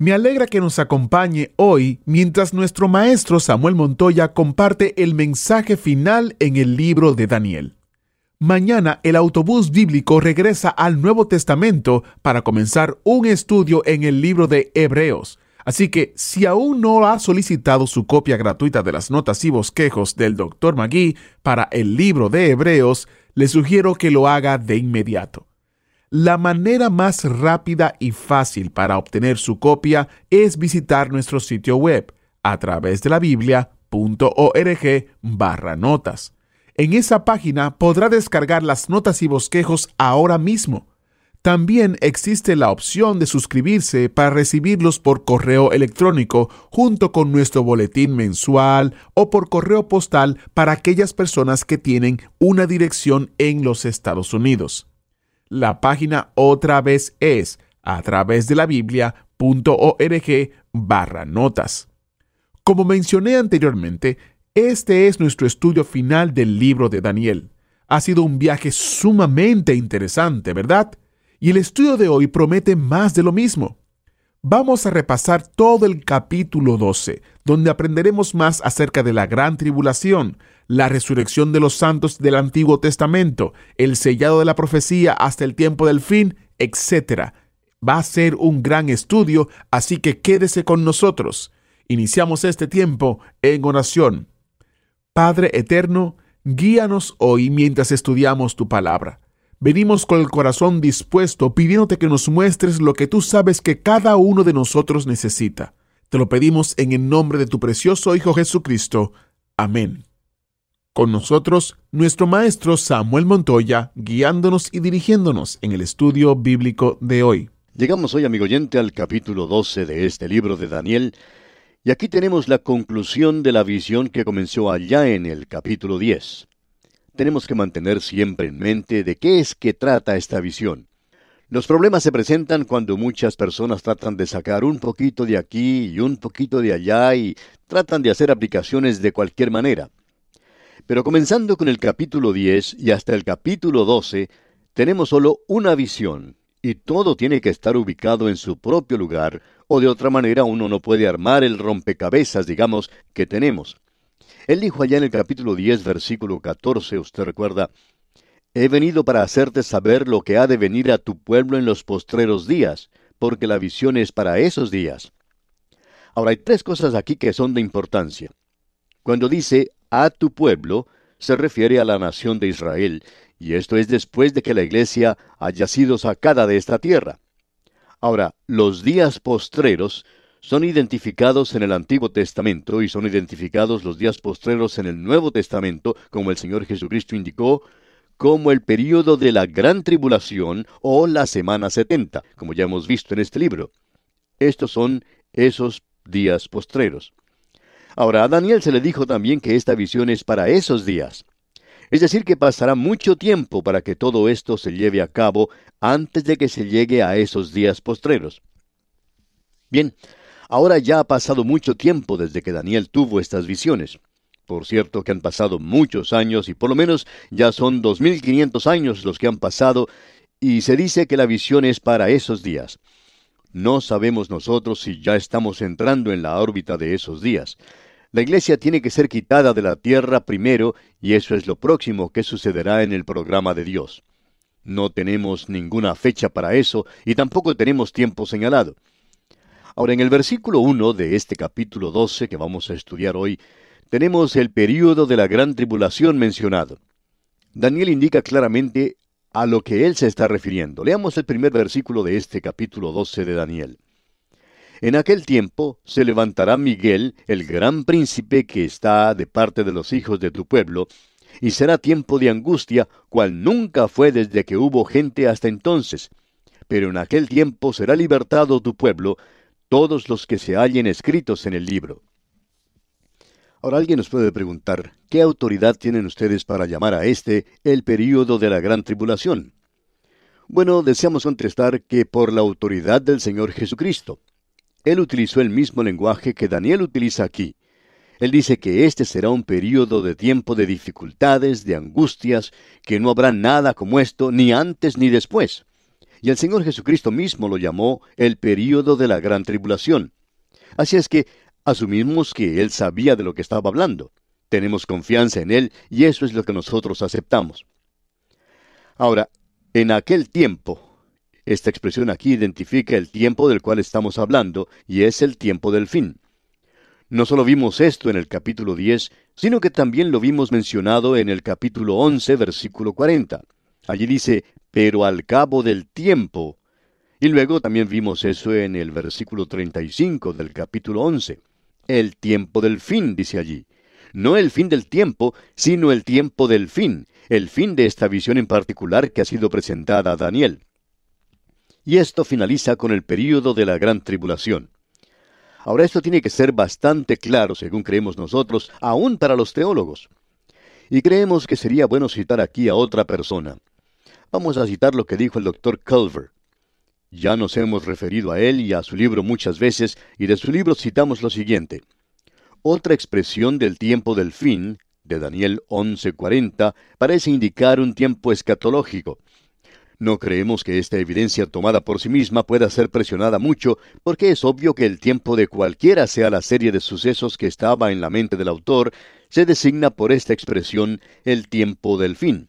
Me alegra que nos acompañe hoy mientras nuestro maestro Samuel Montoya comparte el mensaje final en el libro de Daniel. Mañana el autobús bíblico regresa al Nuevo Testamento para comenzar un estudio en el libro de Hebreos. Así que si aún no ha solicitado su copia gratuita de las notas y bosquejos del Dr. Magui para el libro de Hebreos, le sugiero que lo haga de inmediato. La manera más rápida y fácil para obtener su copia es visitar nuestro sitio web a través de la biblia.org barra notas. En esa página podrá descargar las notas y bosquejos ahora mismo. También existe la opción de suscribirse para recibirlos por correo electrónico junto con nuestro boletín mensual o por correo postal para aquellas personas que tienen una dirección en los Estados Unidos. La página otra vez es a través de la biblia.org barra notas. Como mencioné anteriormente, este es nuestro estudio final del libro de Daniel. Ha sido un viaje sumamente interesante, ¿verdad? Y el estudio de hoy promete más de lo mismo. Vamos a repasar todo el capítulo 12, donde aprenderemos más acerca de la gran tribulación, la resurrección de los santos del Antiguo Testamento, el sellado de la profecía hasta el tiempo del fin, etc. Va a ser un gran estudio, así que quédese con nosotros. Iniciamos este tiempo en oración. Padre Eterno, guíanos hoy mientras estudiamos tu palabra. Venimos con el corazón dispuesto pidiéndote que nos muestres lo que tú sabes que cada uno de nosotros necesita. Te lo pedimos en el nombre de tu precioso Hijo Jesucristo. Amén. Con nosotros, nuestro maestro Samuel Montoya, guiándonos y dirigiéndonos en el estudio bíblico de hoy. Llegamos hoy, amigo oyente, al capítulo 12 de este libro de Daniel, y aquí tenemos la conclusión de la visión que comenzó allá en el capítulo 10 tenemos que mantener siempre en mente de qué es que trata esta visión. Los problemas se presentan cuando muchas personas tratan de sacar un poquito de aquí y un poquito de allá y tratan de hacer aplicaciones de cualquier manera. Pero comenzando con el capítulo 10 y hasta el capítulo 12, tenemos solo una visión, y todo tiene que estar ubicado en su propio lugar, o de otra manera uno no puede armar el rompecabezas, digamos, que tenemos. Él dijo allá en el capítulo 10, versículo 14, usted recuerda, He venido para hacerte saber lo que ha de venir a tu pueblo en los postreros días, porque la visión es para esos días. Ahora hay tres cosas aquí que son de importancia. Cuando dice a tu pueblo, se refiere a la nación de Israel, y esto es después de que la iglesia haya sido sacada de esta tierra. Ahora, los días postreros son identificados en el Antiguo Testamento y son identificados los días postreros en el Nuevo Testamento, como el Señor Jesucristo indicó, como el período de la gran tribulación o la semana setenta, como ya hemos visto en este libro. Estos son esos días postreros. Ahora, a Daniel se le dijo también que esta visión es para esos días. Es decir, que pasará mucho tiempo para que todo esto se lleve a cabo antes de que se llegue a esos días postreros. Bien, Ahora ya ha pasado mucho tiempo desde que Daniel tuvo estas visiones. Por cierto que han pasado muchos años y por lo menos ya son 2500 años los que han pasado y se dice que la visión es para esos días. No sabemos nosotros si ya estamos entrando en la órbita de esos días. La iglesia tiene que ser quitada de la tierra primero y eso es lo próximo que sucederá en el programa de Dios. No tenemos ninguna fecha para eso y tampoco tenemos tiempo señalado. Ahora, en el versículo 1 de este capítulo 12 que vamos a estudiar hoy, tenemos el período de la gran tribulación mencionado. Daniel indica claramente a lo que él se está refiriendo. Leamos el primer versículo de este capítulo 12 de Daniel. En aquel tiempo se levantará Miguel, el gran príncipe que está de parte de los hijos de tu pueblo, y será tiempo de angustia, cual nunca fue desde que hubo gente hasta entonces, pero en aquel tiempo será libertado tu pueblo, todos los que se hallen escritos en el libro. Ahora alguien nos puede preguntar, ¿qué autoridad tienen ustedes para llamar a este el período de la gran tribulación? Bueno, deseamos contestar que por la autoridad del Señor Jesucristo. Él utilizó el mismo lenguaje que Daniel utiliza aquí. Él dice que este será un período de tiempo de dificultades, de angustias, que no habrá nada como esto ni antes ni después. Y el Señor Jesucristo mismo lo llamó el período de la gran tribulación. Así es que asumimos que Él sabía de lo que estaba hablando. Tenemos confianza en Él y eso es lo que nosotros aceptamos. Ahora, en aquel tiempo, esta expresión aquí identifica el tiempo del cual estamos hablando, y es el tiempo del fin. No solo vimos esto en el capítulo 10, sino que también lo vimos mencionado en el capítulo 11, versículo 40. Allí dice, pero al cabo del tiempo. Y luego también vimos eso en el versículo 35 del capítulo 11. El tiempo del fin, dice allí. No el fin del tiempo, sino el tiempo del fin, el fin de esta visión en particular que ha sido presentada a Daniel y esto finaliza con el período de la gran tribulación. Ahora esto tiene que ser bastante claro, según creemos nosotros, aún para los teólogos. Y creemos que sería bueno citar aquí a otra persona. Vamos a citar lo que dijo el doctor Culver. Ya nos hemos referido a él y a su libro muchas veces, y de su libro citamos lo siguiente. Otra expresión del tiempo del fin, de Daniel 11:40, parece indicar un tiempo escatológico, no creemos que esta evidencia tomada por sí misma pueda ser presionada mucho, porque es obvio que el tiempo de cualquiera sea la serie de sucesos que estaba en la mente del autor, se designa por esta expresión el tiempo del fin.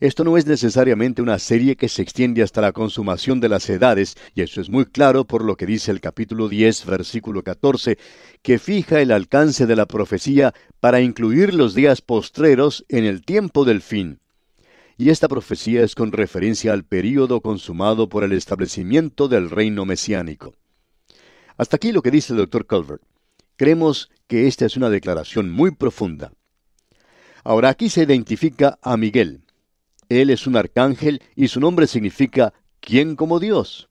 Esto no es necesariamente una serie que se extiende hasta la consumación de las edades, y eso es muy claro por lo que dice el capítulo 10, versículo 14, que fija el alcance de la profecía para incluir los días postreros en el tiempo del fin y esta profecía es con referencia al período consumado por el establecimiento del reino mesiánico. Hasta aquí lo que dice el doctor Culver. Creemos que esta es una declaración muy profunda. Ahora aquí se identifica a Miguel. Él es un arcángel y su nombre significa ¿quién como Dios?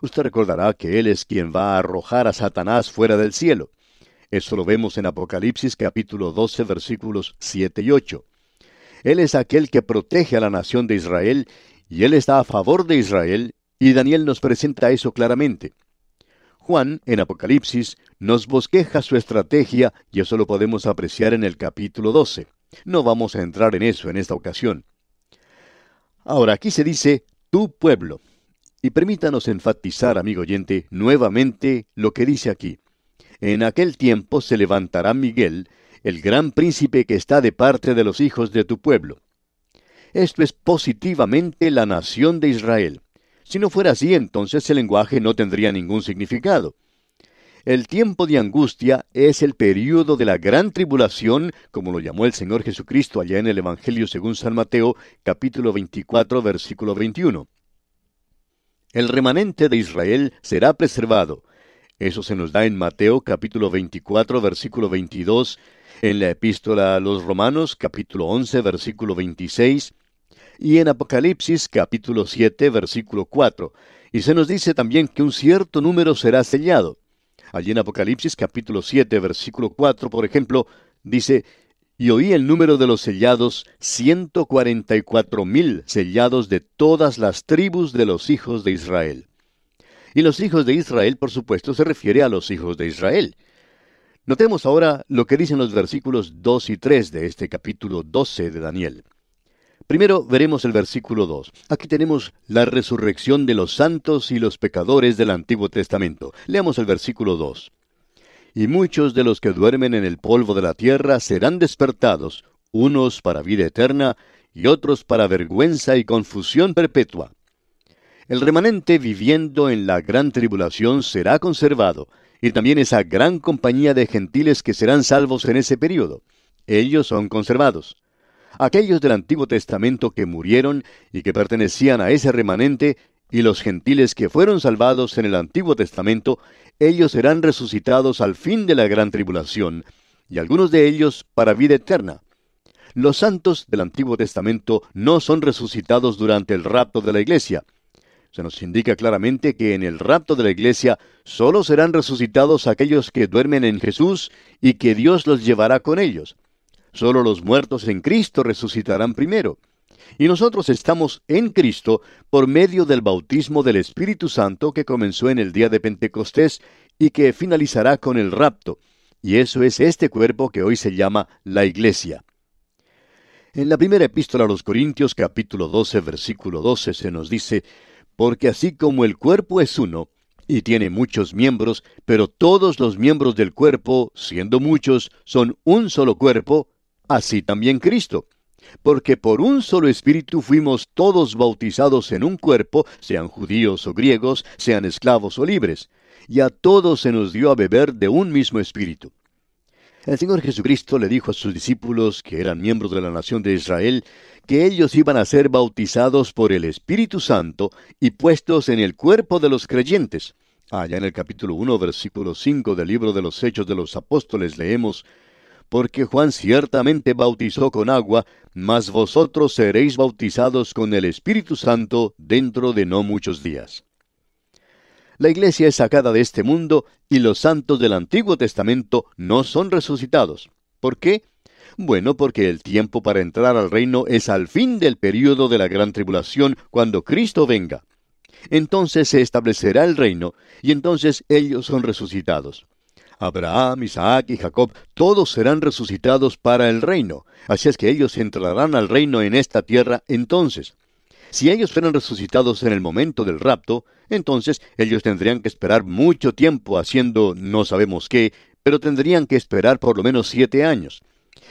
Usted recordará que Él es quien va a arrojar a Satanás fuera del cielo. Eso lo vemos en Apocalipsis capítulo 12 versículos 7 y 8. Él es aquel que protege a la nación de Israel y Él está a favor de Israel y Daniel nos presenta eso claramente. Juan, en Apocalipsis, nos bosqueja su estrategia y eso lo podemos apreciar en el capítulo 12. No vamos a entrar en eso en esta ocasión. Ahora aquí se dice tu pueblo. Y permítanos enfatizar, amigo oyente, nuevamente lo que dice aquí. En aquel tiempo se levantará Miguel, el gran príncipe que está de parte de los hijos de tu pueblo. Esto es positivamente la nación de Israel. Si no fuera así, entonces el lenguaje no tendría ningún significado. El tiempo de angustia es el período de la gran tribulación, como lo llamó el Señor Jesucristo allá en el Evangelio según San Mateo, capítulo 24, versículo 21. El remanente de Israel será preservado. Eso se nos da en Mateo capítulo 24, versículo 22, en la epístola a los Romanos capítulo 11 versículo 26 y en Apocalipsis capítulo 7 versículo 4. Y se nos dice también que un cierto número será sellado. Allí en Apocalipsis capítulo 7 versículo 4, por ejemplo, dice, y oí el número de los sellados, ciento cuarenta y cuatro mil sellados de todas las tribus de los hijos de Israel. Y los hijos de Israel, por supuesto, se refiere a los hijos de Israel. Notemos ahora lo que dicen los versículos 2 y 3 de este capítulo 12 de Daniel. Primero veremos el versículo 2. Aquí tenemos la resurrección de los santos y los pecadores del Antiguo Testamento. Leamos el versículo 2. Y muchos de los que duermen en el polvo de la tierra serán despertados, unos para vida eterna y otros para vergüenza y confusión perpetua. El remanente viviendo en la gran tribulación será conservado, y también esa gran compañía de gentiles que serán salvos en ese período. Ellos son conservados. Aquellos del Antiguo Testamento que murieron y que pertenecían a ese remanente, y los gentiles que fueron salvados en el Antiguo Testamento, ellos serán resucitados al fin de la gran tribulación, y algunos de ellos para vida eterna. Los santos del Antiguo Testamento no son resucitados durante el rapto de la iglesia. Se nos indica claramente que en el rapto de la iglesia solo serán resucitados aquellos que duermen en Jesús y que Dios los llevará con ellos. Solo los muertos en Cristo resucitarán primero. Y nosotros estamos en Cristo por medio del bautismo del Espíritu Santo que comenzó en el día de Pentecostés y que finalizará con el rapto. Y eso es este cuerpo que hoy se llama la Iglesia. En la primera epístola a los Corintios capítulo 12 versículo 12 se nos dice, porque así como el cuerpo es uno, y tiene muchos miembros, pero todos los miembros del cuerpo, siendo muchos, son un solo cuerpo, así también Cristo porque por un solo espíritu fuimos todos bautizados en un cuerpo, sean judíos o griegos, sean esclavos o libres, y a todos se nos dio a beber de un mismo espíritu. El Señor Jesucristo le dijo a sus discípulos, que eran miembros de la nación de Israel, que ellos iban a ser bautizados por el Espíritu Santo y puestos en el cuerpo de los creyentes. Allá en el capítulo 1, versículo 5 del libro de los Hechos de los Apóstoles leemos, porque Juan ciertamente bautizó con agua, mas vosotros seréis bautizados con el Espíritu Santo dentro de no muchos días. La iglesia es sacada de este mundo y los santos del Antiguo Testamento no son resucitados. ¿Por qué? Bueno, porque el tiempo para entrar al reino es al fin del período de la gran tribulación, cuando Cristo venga. Entonces se establecerá el reino, y entonces ellos son resucitados. Abraham, Isaac y Jacob, todos serán resucitados para el reino. Así es que ellos entrarán al reino en esta tierra entonces. Si ellos fueran resucitados en el momento del rapto, entonces ellos tendrían que esperar mucho tiempo haciendo no sabemos qué, pero tendrían que esperar por lo menos siete años.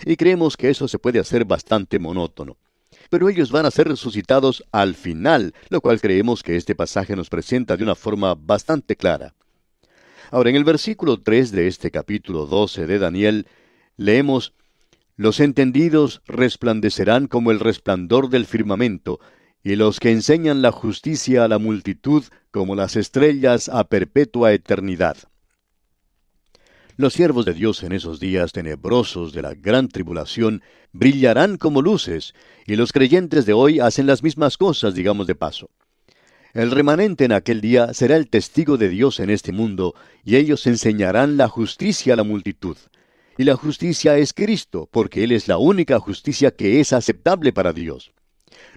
Y creemos que eso se puede hacer bastante monótono. Pero ellos van a ser resucitados al final, lo cual creemos que este pasaje nos presenta de una forma bastante clara. Ahora, en el versículo 3 de este capítulo 12 de Daniel, leemos, Los entendidos resplandecerán como el resplandor del firmamento, y los que enseñan la justicia a la multitud como las estrellas a perpetua eternidad. Los siervos de Dios en esos días tenebrosos de la gran tribulación brillarán como luces, y los creyentes de hoy hacen las mismas cosas, digamos de paso. El remanente en aquel día será el testigo de Dios en este mundo, y ellos enseñarán la justicia a la multitud. Y la justicia es Cristo, porque Él es la única justicia que es aceptable para Dios.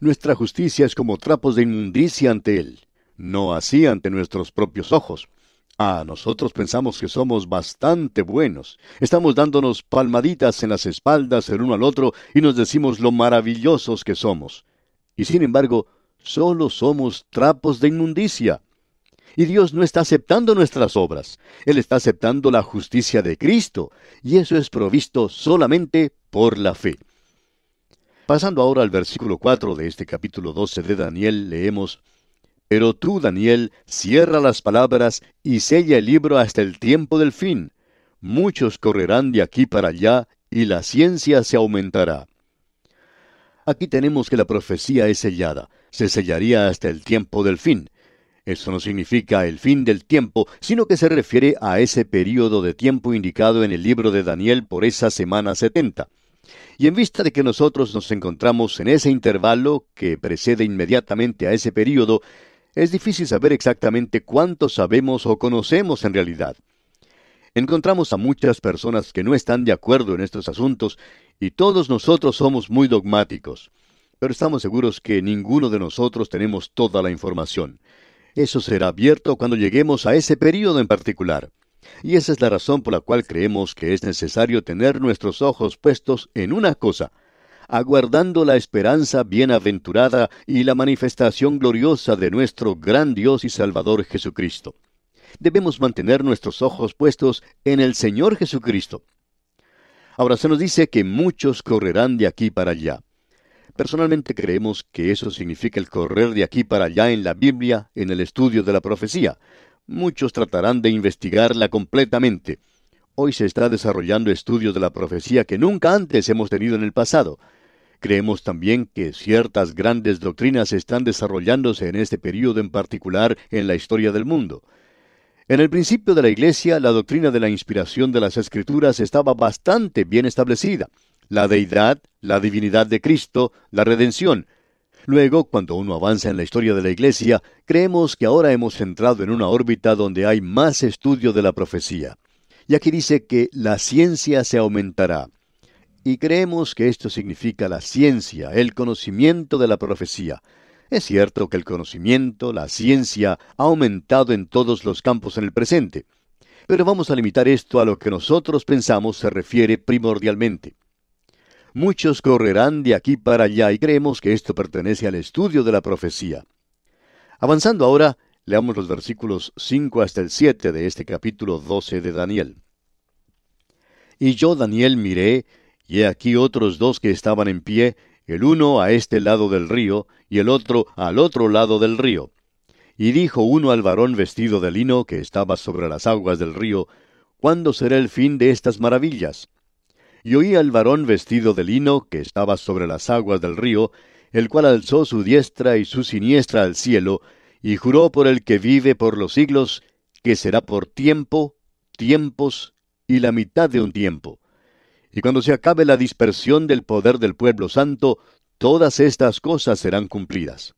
Nuestra justicia es como trapos de inmundicia ante Él, no así ante nuestros propios ojos. Ah, nosotros pensamos que somos bastante buenos. Estamos dándonos palmaditas en las espaldas el uno al otro y nos decimos lo maravillosos que somos. Y sin embargo, Solo somos trapos de inmundicia. Y Dios no está aceptando nuestras obras. Él está aceptando la justicia de Cristo, y eso es provisto solamente por la fe. Pasando ahora al versículo 4 de este capítulo 12 de Daniel, leemos, Pero tú, Daniel, cierra las palabras y sella el libro hasta el tiempo del fin. Muchos correrán de aquí para allá, y la ciencia se aumentará. Aquí tenemos que la profecía es sellada, se sellaría hasta el tiempo del fin. Eso no significa el fin del tiempo, sino que se refiere a ese período de tiempo indicado en el libro de Daniel por esa semana setenta. Y en vista de que nosotros nos encontramos en ese intervalo que precede inmediatamente a ese período, es difícil saber exactamente cuánto sabemos o conocemos en realidad. Encontramos a muchas personas que no están de acuerdo en estos asuntos y todos nosotros somos muy dogmáticos. Pero estamos seguros que ninguno de nosotros tenemos toda la información. Eso será abierto cuando lleguemos a ese período en particular. Y esa es la razón por la cual creemos que es necesario tener nuestros ojos puestos en una cosa, aguardando la esperanza bienaventurada y la manifestación gloriosa de nuestro gran Dios y Salvador Jesucristo. Debemos mantener nuestros ojos puestos en el Señor Jesucristo. Ahora se nos dice que muchos correrán de aquí para allá. Personalmente creemos que eso significa el correr de aquí para allá en la Biblia, en el estudio de la profecía. Muchos tratarán de investigarla completamente. Hoy se está desarrollando estudios de la profecía que nunca antes hemos tenido en el pasado. Creemos también que ciertas grandes doctrinas están desarrollándose en este periodo en particular en la historia del mundo. En el principio de la Iglesia, la doctrina de la inspiración de las Escrituras estaba bastante bien establecida. La deidad, la divinidad de Cristo, la redención. Luego, cuando uno avanza en la historia de la Iglesia, creemos que ahora hemos entrado en una órbita donde hay más estudio de la profecía. Y aquí dice que la ciencia se aumentará. Y creemos que esto significa la ciencia, el conocimiento de la profecía. Es cierto que el conocimiento, la ciencia, ha aumentado en todos los campos en el presente. Pero vamos a limitar esto a lo que nosotros pensamos se refiere primordialmente. Muchos correrán de aquí para allá y creemos que esto pertenece al estudio de la profecía. Avanzando ahora, leamos los versículos 5 hasta el 7 de este capítulo 12 de Daniel. Y yo, Daniel, miré, y he aquí otros dos que estaban en pie, el uno a este lado del río, y el otro al otro lado del río. Y dijo uno al varón vestido de lino que estaba sobre las aguas del río, ¿Cuándo será el fin de estas maravillas? Y oí al varón vestido de lino que estaba sobre las aguas del río, el cual alzó su diestra y su siniestra al cielo, y juró por el que vive por los siglos, que será por tiempo, tiempos y la mitad de un tiempo. Y cuando se acabe la dispersión del poder del pueblo santo, todas estas cosas serán cumplidas.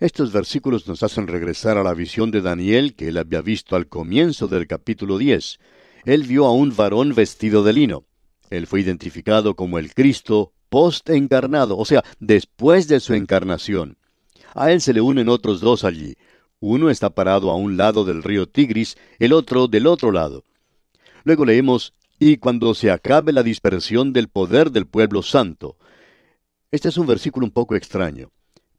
Estos versículos nos hacen regresar a la visión de Daniel que él había visto al comienzo del capítulo 10. Él vio a un varón vestido de lino. Él fue identificado como el Cristo post-encarnado, o sea, después de su encarnación. A él se le unen otros dos allí. Uno está parado a un lado del río Tigris, el otro del otro lado. Luego leemos, y cuando se acabe la dispersión del poder del pueblo santo. Este es un versículo un poco extraño.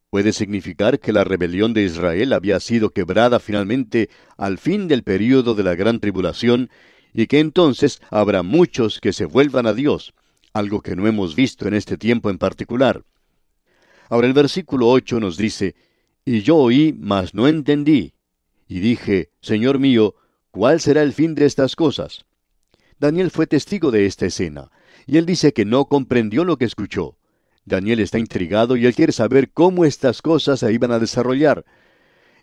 Puede significar que la rebelión de Israel había sido quebrada finalmente al fin del período de la gran tribulación y que entonces habrá muchos que se vuelvan a Dios, algo que no hemos visto en este tiempo en particular. Ahora el versículo 8 nos dice, Y yo oí, mas no entendí, y dije, Señor mío, ¿cuál será el fin de estas cosas? Daniel fue testigo de esta escena, y él dice que no comprendió lo que escuchó. Daniel está intrigado y él quiere saber cómo estas cosas se iban a desarrollar.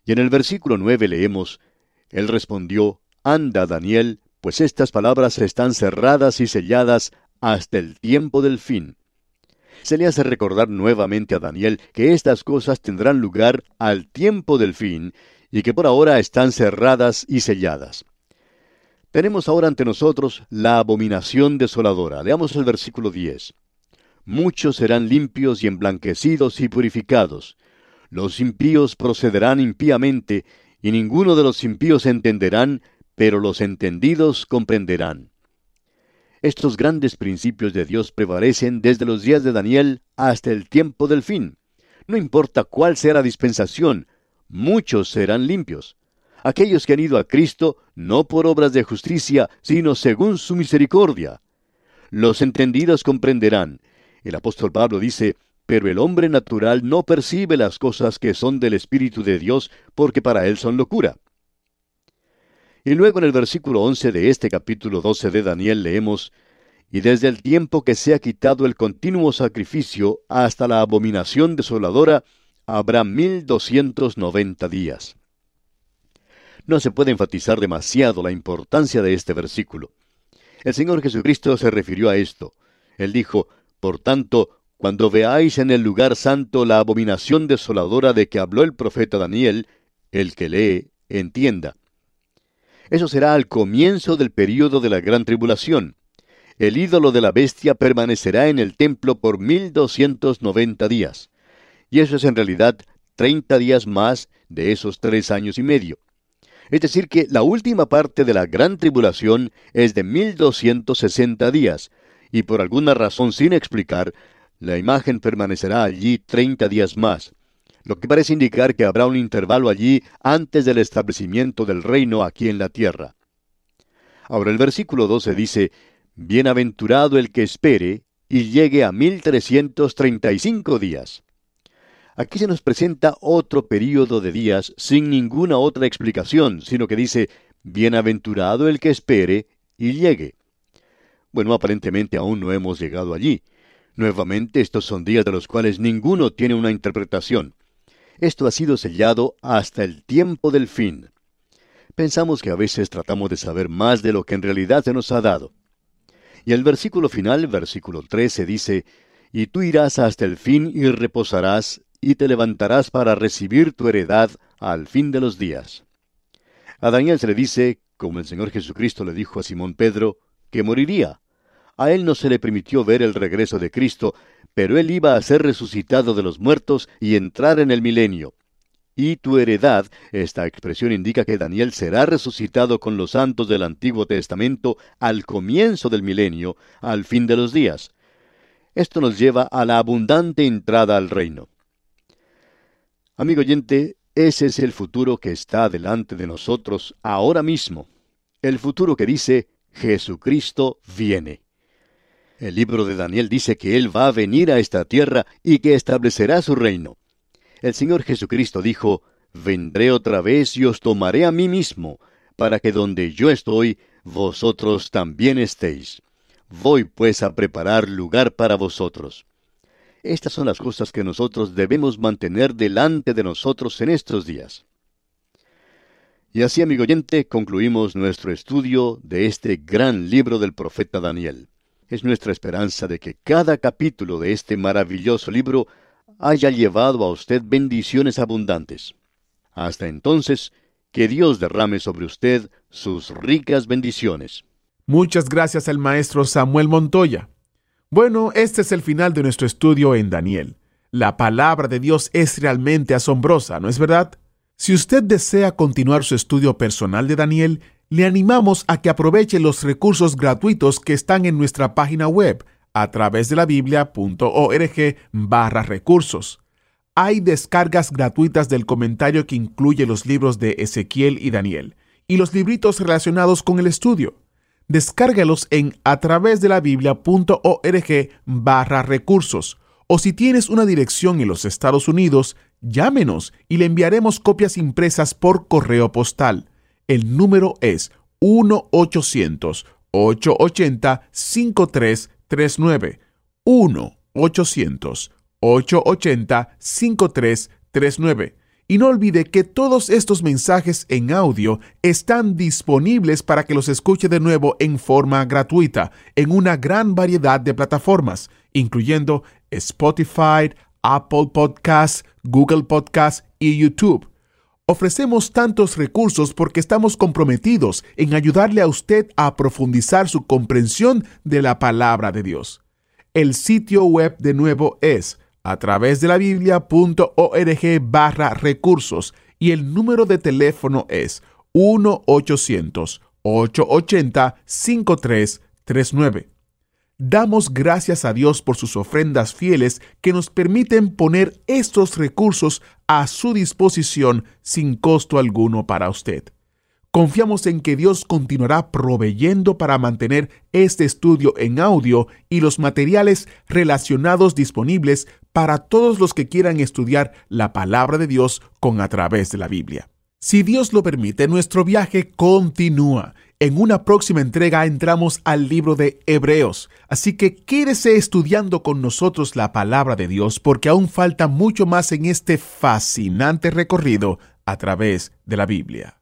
Y en el versículo 9 leemos, Él respondió, Anda, Daniel, pues estas palabras están cerradas y selladas hasta el tiempo del fin. Se le hace recordar nuevamente a Daniel que estas cosas tendrán lugar al tiempo del fin y que por ahora están cerradas y selladas. Tenemos ahora ante nosotros la abominación desoladora. Leamos el versículo 10. Muchos serán limpios y emblanquecidos y purificados. Los impíos procederán impíamente, y ninguno de los impíos entenderán, pero los entendidos comprenderán. Estos grandes principios de Dios prevalecen desde los días de Daniel hasta el tiempo del fin. No importa cuál sea la dispensación, muchos serán limpios aquellos que han ido a Cristo no por obras de justicia, sino según su misericordia. Los entendidos comprenderán. El apóstol Pablo dice, pero el hombre natural no percibe las cosas que son del Espíritu de Dios, porque para él son locura. Y luego en el versículo 11 de este capítulo 12 de Daniel leemos, y desde el tiempo que se ha quitado el continuo sacrificio hasta la abominación desoladora, habrá mil doscientos noventa días. No se puede enfatizar demasiado la importancia de este versículo. El Señor Jesucristo se refirió a esto. Él dijo, Por tanto, cuando veáis en el lugar santo la abominación desoladora de que habló el profeta Daniel, el que lee, entienda. Eso será al comienzo del período de la gran tribulación. El ídolo de la bestia permanecerá en el templo por mil doscientos noventa días. Y eso es en realidad treinta días más de esos tres años y medio. Es decir, que la última parte de la gran tribulación es de 1260 días, y por alguna razón sin explicar, la imagen permanecerá allí 30 días más, lo que parece indicar que habrá un intervalo allí antes del establecimiento del reino aquí en la tierra. Ahora el versículo 12 dice, Bienaventurado el que espere y llegue a 1335 días. Aquí se nos presenta otro período de días sin ninguna otra explicación, sino que dice, Bienaventurado el que espere y llegue. Bueno, aparentemente aún no hemos llegado allí. Nuevamente, estos son días de los cuales ninguno tiene una interpretación. Esto ha sido sellado hasta el tiempo del fin. Pensamos que a veces tratamos de saber más de lo que en realidad se nos ha dado. Y el versículo final, versículo 13, dice, y tú irás hasta el fin y reposarás, y te levantarás para recibir tu heredad al fin de los días. A Daniel se le dice, como el Señor Jesucristo le dijo a Simón Pedro, que moriría. A él no se le permitió ver el regreso de Cristo, pero él iba a ser resucitado de los muertos y entrar en el milenio. Y tu heredad, esta expresión indica que Daniel será resucitado con los santos del Antiguo Testamento al comienzo del milenio, al fin de los días. Esto nos lleva a la abundante entrada al reino. Amigo oyente, ese es el futuro que está delante de nosotros ahora mismo. El futuro que dice, Jesucristo viene. El libro de Daniel dice que Él va a venir a esta tierra y que establecerá su reino. El Señor Jesucristo dijo, Vendré otra vez y os tomaré a mí mismo, para que donde yo estoy, vosotros también estéis. Voy pues a preparar lugar para vosotros. Estas son las cosas que nosotros debemos mantener delante de nosotros en estos días. Y así, amigo oyente, concluimos nuestro estudio de este gran libro del profeta Daniel. Es nuestra esperanza de que cada capítulo de este maravilloso libro haya llevado a usted bendiciones abundantes. Hasta entonces, que Dios derrame sobre usted sus ricas bendiciones. Muchas gracias al maestro Samuel Montoya. Bueno, este es el final de nuestro estudio en Daniel. La palabra de Dios es realmente asombrosa, ¿no es verdad? Si usted desea continuar su estudio personal de Daniel, le animamos a que aproveche los recursos gratuitos que están en nuestra página web a través de la biblia.org barra recursos. Hay descargas gratuitas del comentario que incluye los libros de Ezequiel y Daniel y los libritos relacionados con el estudio. Descárgalos en a través de la biblia.org barra recursos o si tienes una dirección en los Estados Unidos, llámenos y le enviaremos copias impresas por correo postal. El número es 1-800-880-53 39 1-800-880-5339. Y no olvide que todos estos mensajes en audio están disponibles para que los escuche de nuevo en forma gratuita en una gran variedad de plataformas, incluyendo Spotify, Apple Podcasts, Google Podcasts y YouTube. Ofrecemos tantos recursos porque estamos comprometidos en ayudarle a usted a profundizar su comprensión de la palabra de Dios. El sitio web de nuevo es a través de la biblia.org barra recursos y el número de teléfono es 1-800-880-5339. Damos gracias a Dios por sus ofrendas fieles que nos permiten poner estos recursos a su disposición sin costo alguno para usted. Confiamos en que Dios continuará proveyendo para mantener este estudio en audio y los materiales relacionados disponibles para todos los que quieran estudiar la palabra de Dios con a través de la Biblia. Si Dios lo permite, nuestro viaje continúa en una próxima entrega entramos al libro de Hebreos, así que quédese estudiando con nosotros la palabra de Dios porque aún falta mucho más en este fascinante recorrido a través de la Biblia.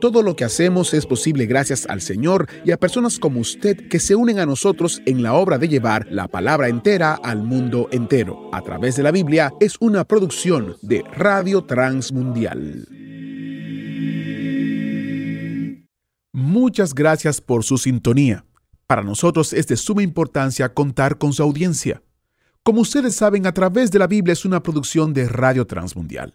Todo lo que hacemos es posible gracias al Señor y a personas como usted que se unen a nosotros en la obra de llevar la palabra entera al mundo entero. A través de la Biblia es una producción de Radio Transmundial. Muchas gracias por su sintonía. Para nosotros es de suma importancia contar con su audiencia. Como ustedes saben, a través de la Biblia es una producción de Radio Transmundial.